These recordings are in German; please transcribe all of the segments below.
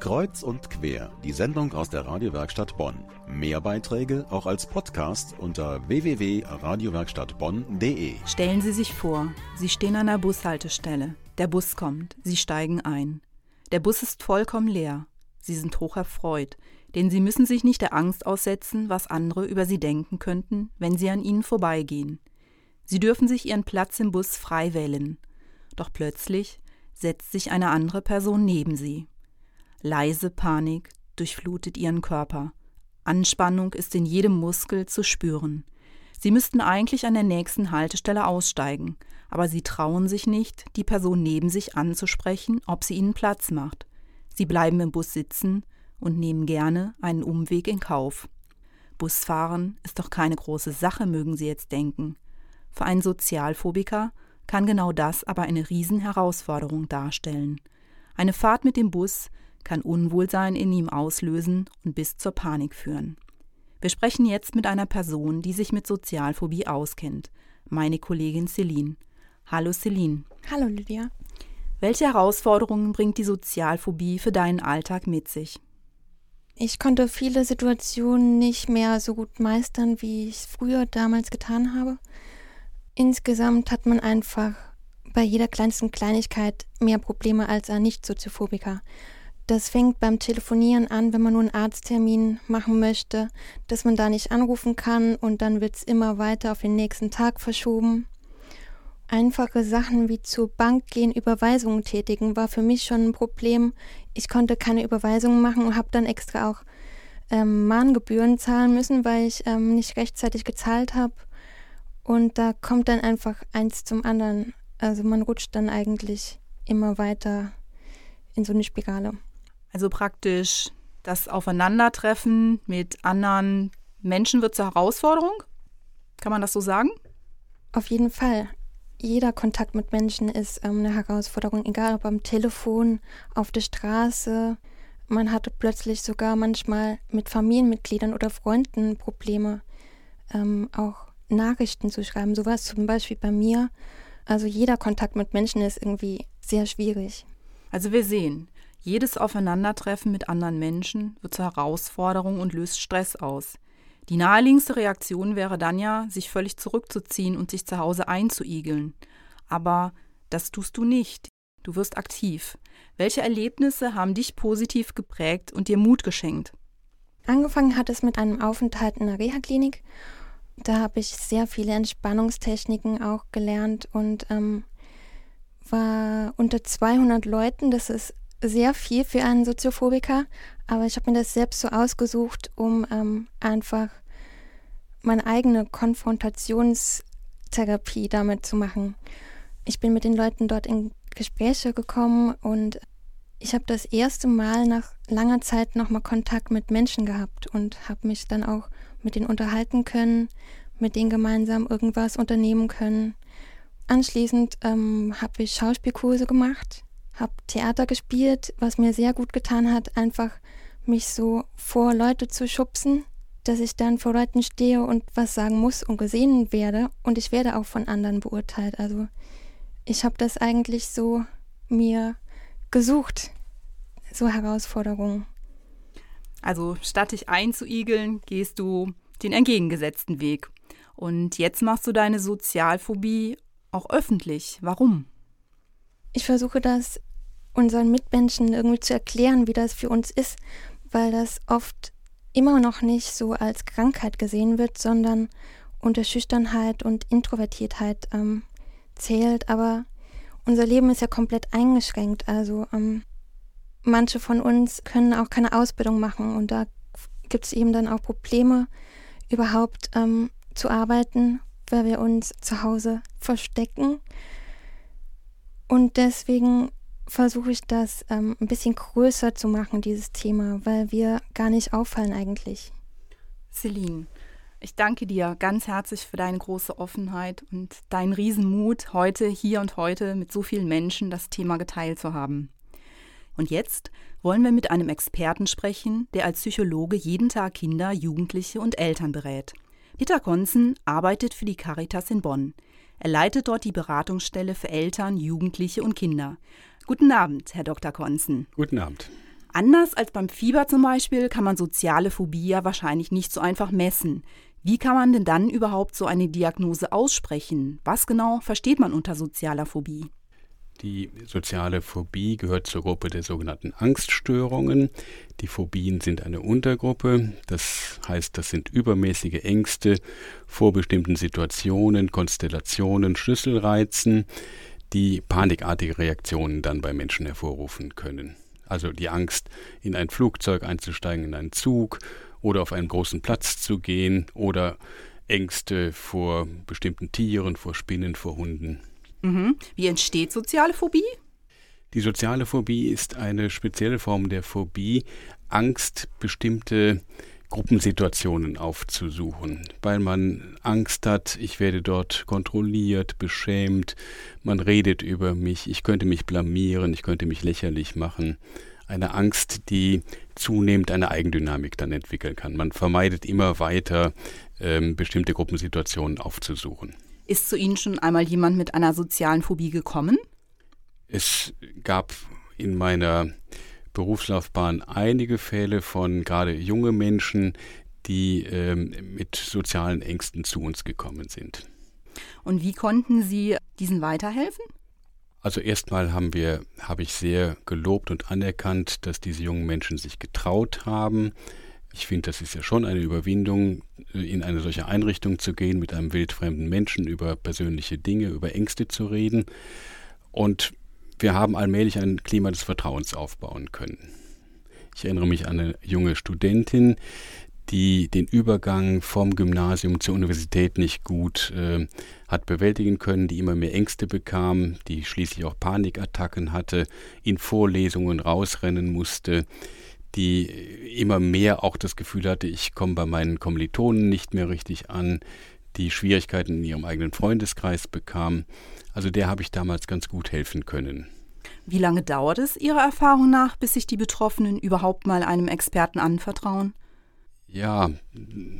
Kreuz und quer, die Sendung aus der Radiowerkstatt Bonn. Mehr Beiträge auch als Podcast unter www.radiowerkstattbonn.de. Stellen Sie sich vor, Sie stehen an der Bushaltestelle. Der Bus kommt, Sie steigen ein. Der Bus ist vollkommen leer. Sie sind hoch erfreut, denn Sie müssen sich nicht der Angst aussetzen, was andere über Sie denken könnten, wenn Sie an Ihnen vorbeigehen. Sie dürfen sich Ihren Platz im Bus frei wählen. Doch plötzlich setzt sich eine andere Person neben Sie. Leise Panik durchflutet Ihren Körper. Anspannung ist in jedem Muskel zu spüren. Sie müssten eigentlich an der nächsten Haltestelle aussteigen, aber Sie trauen sich nicht, die Person neben sich anzusprechen, ob sie Ihnen Platz macht. Sie bleiben im Bus sitzen und nehmen gerne einen Umweg in Kauf. Busfahren ist doch keine große Sache, mögen Sie jetzt denken. Für einen Sozialphobiker kann genau das aber eine Riesenherausforderung darstellen. Eine Fahrt mit dem Bus kann Unwohlsein in ihm auslösen und bis zur Panik führen. Wir sprechen jetzt mit einer Person, die sich mit Sozialphobie auskennt, meine Kollegin Celine. Hallo Celine. Hallo Lydia. Welche Herausforderungen bringt die Sozialphobie für deinen Alltag mit sich? Ich konnte viele Situationen nicht mehr so gut meistern, wie ich es früher damals getan habe. Insgesamt hat man einfach bei jeder kleinsten Kleinigkeit mehr Probleme als ein Nicht-Soziophobiker. Das fängt beim Telefonieren an, wenn man nur einen Arzttermin machen möchte, dass man da nicht anrufen kann und dann wird es immer weiter auf den nächsten Tag verschoben. Einfache Sachen wie zur Bank gehen, Überweisungen tätigen, war für mich schon ein Problem. Ich konnte keine Überweisungen machen und habe dann extra auch ähm, Mahngebühren zahlen müssen, weil ich ähm, nicht rechtzeitig gezahlt habe. Und da kommt dann einfach eins zum anderen. Also man rutscht dann eigentlich immer weiter in so eine Spirale. Also praktisch das Aufeinandertreffen mit anderen Menschen wird zur Herausforderung? Kann man das so sagen? Auf jeden Fall. Jeder Kontakt mit Menschen ist ähm, eine Herausforderung, egal ob am Telefon, auf der Straße. Man hat plötzlich sogar manchmal mit Familienmitgliedern oder Freunden Probleme, ähm, auch Nachrichten zu schreiben. So war es zum Beispiel bei mir. Also jeder Kontakt mit Menschen ist irgendwie sehr schwierig. Also wir sehen, jedes Aufeinandertreffen mit anderen Menschen wird zur Herausforderung und löst Stress aus. Die naheliegendste Reaktion wäre dann ja, sich völlig zurückzuziehen und sich zu Hause einzuigeln. Aber das tust du nicht. Du wirst aktiv. Welche Erlebnisse haben dich positiv geprägt und dir Mut geschenkt? Angefangen hat es mit einem Aufenthalt in der Reha-Klinik. Da habe ich sehr viele Entspannungstechniken auch gelernt und ähm, war unter 200 Leuten. Das ist sehr viel für einen Soziophobiker, aber ich habe mir das selbst so ausgesucht, um ähm, einfach meine eigene Konfrontationstherapie damit zu machen. Ich bin mit den Leuten dort in Gespräche gekommen und ich habe das erste Mal nach langer Zeit nochmal Kontakt mit Menschen gehabt und habe mich dann auch mit denen unterhalten können, mit denen gemeinsam irgendwas unternehmen können. Anschließend ähm, habe ich Schauspielkurse gemacht habe Theater gespielt, was mir sehr gut getan hat, einfach mich so vor Leute zu schubsen, dass ich dann vor Leuten stehe und was sagen muss und gesehen werde und ich werde auch von anderen beurteilt. Also ich habe das eigentlich so mir gesucht, so Herausforderungen. Also statt dich einzuigeln, gehst du den entgegengesetzten Weg. Und jetzt machst du deine Sozialphobie auch öffentlich. Warum? Ich versuche das unseren Mitmenschen irgendwie zu erklären, wie das für uns ist, weil das oft immer noch nicht so als Krankheit gesehen wird, sondern unter Schüchternheit und Introvertiertheit ähm, zählt. Aber unser Leben ist ja komplett eingeschränkt. Also ähm, manche von uns können auch keine Ausbildung machen und da gibt es eben dann auch Probleme, überhaupt ähm, zu arbeiten, weil wir uns zu Hause verstecken. Und deswegen versuche ich das ähm, ein bisschen größer zu machen, dieses Thema, weil wir gar nicht auffallen eigentlich. Celine, ich danke dir ganz herzlich für deine große Offenheit und deinen Riesenmut, heute, hier und heute mit so vielen Menschen das Thema geteilt zu haben. Und jetzt wollen wir mit einem Experten sprechen, der als Psychologe jeden Tag Kinder, Jugendliche und Eltern berät. Peter Konzen arbeitet für die Caritas in Bonn. Er leitet dort die Beratungsstelle für Eltern, Jugendliche und Kinder Guten Abend, Herr Dr. Konzen. Guten Abend. Anders als beim Fieber zum Beispiel kann man soziale Phobie ja wahrscheinlich nicht so einfach messen. Wie kann man denn dann überhaupt so eine Diagnose aussprechen? Was genau versteht man unter sozialer Phobie? Die soziale Phobie gehört zur Gruppe der sogenannten Angststörungen. Die Phobien sind eine Untergruppe. Das heißt, das sind übermäßige Ängste vor bestimmten Situationen, Konstellationen, Schlüsselreizen, die panikartige Reaktionen dann bei Menschen hervorrufen können. Also die Angst, in ein Flugzeug einzusteigen, in einen Zug oder auf einen großen Platz zu gehen oder Ängste vor bestimmten Tieren, vor Spinnen, vor Hunden. Mhm. Wie entsteht soziale Phobie? Die soziale Phobie ist eine spezielle Form der Phobie, Angst, bestimmte Gruppensituationen aufzusuchen, weil man Angst hat, ich werde dort kontrolliert, beschämt, man redet über mich, ich könnte mich blamieren, ich könnte mich lächerlich machen. Eine Angst, die zunehmend eine Eigendynamik dann entwickeln kann. Man vermeidet immer weiter, ähm, bestimmte Gruppensituationen aufzusuchen. Ist zu Ihnen schon einmal jemand mit einer sozialen Phobie gekommen? Es gab in meiner Berufslaufbahn einige Fälle von gerade junge Menschen, die ähm, mit sozialen Ängsten zu uns gekommen sind. Und wie konnten Sie diesen weiterhelfen? Also erstmal haben wir, habe ich sehr gelobt und anerkannt, dass diese jungen Menschen sich getraut haben. Ich finde, das ist ja schon eine Überwindung, in eine solche Einrichtung zu gehen, mit einem wildfremden Menschen über persönliche Dinge, über Ängste zu reden. Und wir haben allmählich ein Klima des Vertrauens aufbauen können. Ich erinnere mich an eine junge Studentin, die den Übergang vom Gymnasium zur Universität nicht gut äh, hat bewältigen können, die immer mehr Ängste bekam, die schließlich auch Panikattacken hatte, in Vorlesungen rausrennen musste, die immer mehr auch das Gefühl hatte, ich komme bei meinen Kommilitonen nicht mehr richtig an, die Schwierigkeiten in ihrem eigenen Freundeskreis bekam. Also der habe ich damals ganz gut helfen können. Wie lange dauert es Ihrer Erfahrung nach, bis sich die Betroffenen überhaupt mal einem Experten anvertrauen? Ja,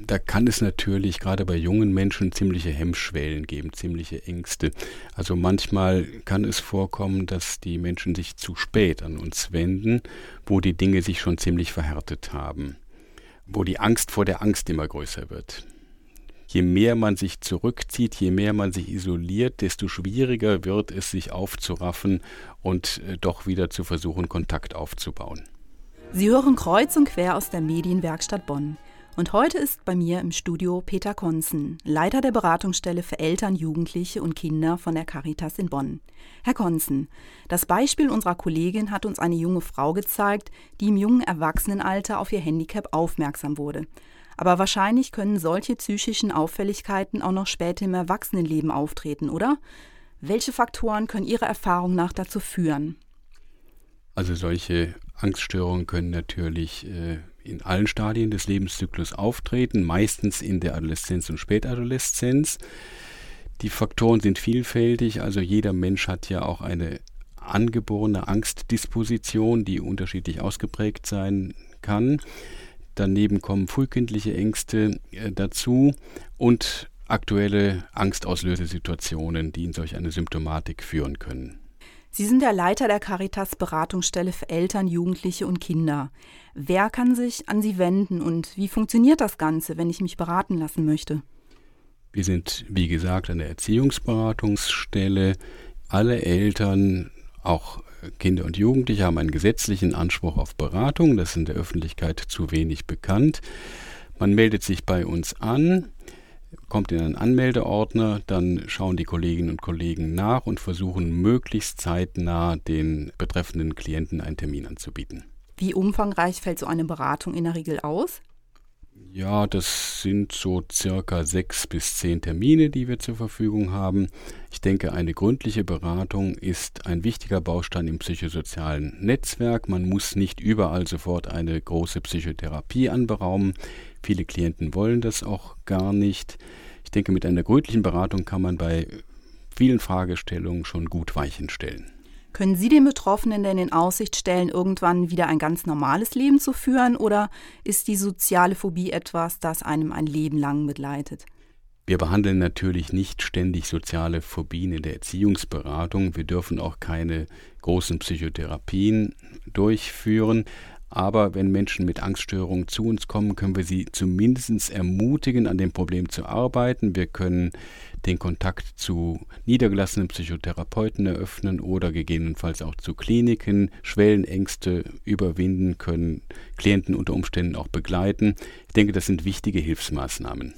da kann es natürlich gerade bei jungen Menschen ziemliche Hemmschwellen geben, ziemliche Ängste. Also manchmal kann es vorkommen, dass die Menschen sich zu spät an uns wenden, wo die Dinge sich schon ziemlich verhärtet haben, wo die Angst vor der Angst immer größer wird je mehr man sich zurückzieht, je mehr man sich isoliert, desto schwieriger wird es, sich aufzuraffen und äh, doch wieder zu versuchen, Kontakt aufzubauen. Sie hören kreuz und quer aus der Medienwerkstatt Bonn. Und heute ist bei mir im Studio Peter Konzen, Leiter der Beratungsstelle für Eltern, Jugendliche und Kinder von der Caritas in Bonn. Herr Konzen, das Beispiel unserer Kollegin hat uns eine junge Frau gezeigt, die im jungen Erwachsenenalter auf ihr Handicap aufmerksam wurde aber wahrscheinlich können solche psychischen Auffälligkeiten auch noch später im Erwachsenenleben auftreten, oder? Welche Faktoren können Ihrer Erfahrung nach dazu führen? Also solche Angststörungen können natürlich äh, in allen Stadien des Lebenszyklus auftreten, meistens in der Adoleszenz und Spätadoleszenz. Die Faktoren sind vielfältig, also jeder Mensch hat ja auch eine angeborene Angstdisposition, die unterschiedlich ausgeprägt sein kann. Daneben kommen frühkindliche Ängste äh, dazu und aktuelle Angstauslösesituationen, die in solch eine Symptomatik führen können. Sie sind der Leiter der Caritas Beratungsstelle für Eltern, Jugendliche und Kinder. Wer kann sich an Sie wenden und wie funktioniert das Ganze, wenn ich mich beraten lassen möchte? Wir sind, wie gesagt, eine Erziehungsberatungsstelle. Alle Eltern, auch Kinder und Jugendliche haben einen gesetzlichen Anspruch auf Beratung. Das ist in der Öffentlichkeit zu wenig bekannt. Man meldet sich bei uns an, kommt in einen Anmeldeordner, dann schauen die Kolleginnen und Kollegen nach und versuchen möglichst zeitnah den betreffenden Klienten einen Termin anzubieten. Wie umfangreich fällt so eine Beratung in der Regel aus? Ja, das sind so circa sechs bis zehn Termine, die wir zur Verfügung haben. Ich denke, eine gründliche Beratung ist ein wichtiger Baustein im psychosozialen Netzwerk. Man muss nicht überall sofort eine große Psychotherapie anberaumen. Viele Klienten wollen das auch gar nicht. Ich denke, mit einer gründlichen Beratung kann man bei vielen Fragestellungen schon gut Weichen stellen. Können Sie den Betroffenen denn in Aussicht stellen, irgendwann wieder ein ganz normales Leben zu führen oder ist die soziale Phobie etwas, das einem ein Leben lang begleitet? Wir behandeln natürlich nicht ständig soziale Phobien in der Erziehungsberatung. Wir dürfen auch keine großen Psychotherapien durchführen. Aber wenn Menschen mit Angststörungen zu uns kommen, können wir sie zumindest ermutigen, an dem Problem zu arbeiten. Wir können den Kontakt zu niedergelassenen Psychotherapeuten eröffnen oder gegebenenfalls auch zu Kliniken, Schwellenängste überwinden können, Klienten unter Umständen auch begleiten. Ich denke, das sind wichtige Hilfsmaßnahmen.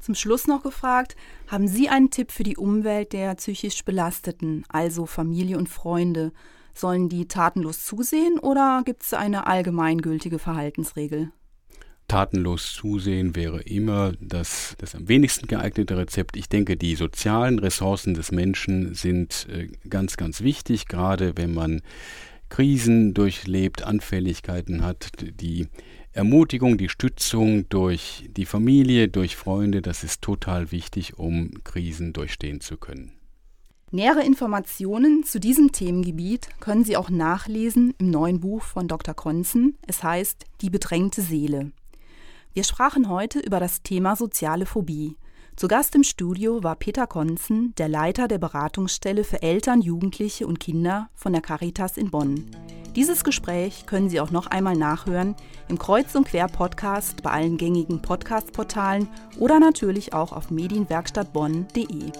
Zum Schluss noch gefragt, haben Sie einen Tipp für die Umwelt der psychisch Belasteten, also Familie und Freunde? Sollen die tatenlos zusehen oder gibt es eine allgemeingültige Verhaltensregel? Tatenlos zusehen wäre immer das, das am wenigsten geeignete Rezept. Ich denke, die sozialen Ressourcen des Menschen sind äh, ganz, ganz wichtig, gerade wenn man Krisen durchlebt, Anfälligkeiten hat, die Ermutigung, die Stützung durch die Familie, durch Freunde, das ist total wichtig, um Krisen durchstehen zu können. Nähere Informationen zu diesem Themengebiet können Sie auch nachlesen im neuen Buch von Dr. Konzen. Es heißt Die bedrängte Seele. Wir sprachen heute über das Thema soziale Phobie. Zu Gast im Studio war Peter Konzen, der Leiter der Beratungsstelle für Eltern, Jugendliche und Kinder von der Caritas in Bonn. Dieses Gespräch können Sie auch noch einmal nachhören im Kreuz und Quer Podcast bei allen gängigen Podcast-Portalen oder natürlich auch auf medienwerkstattbonn.de.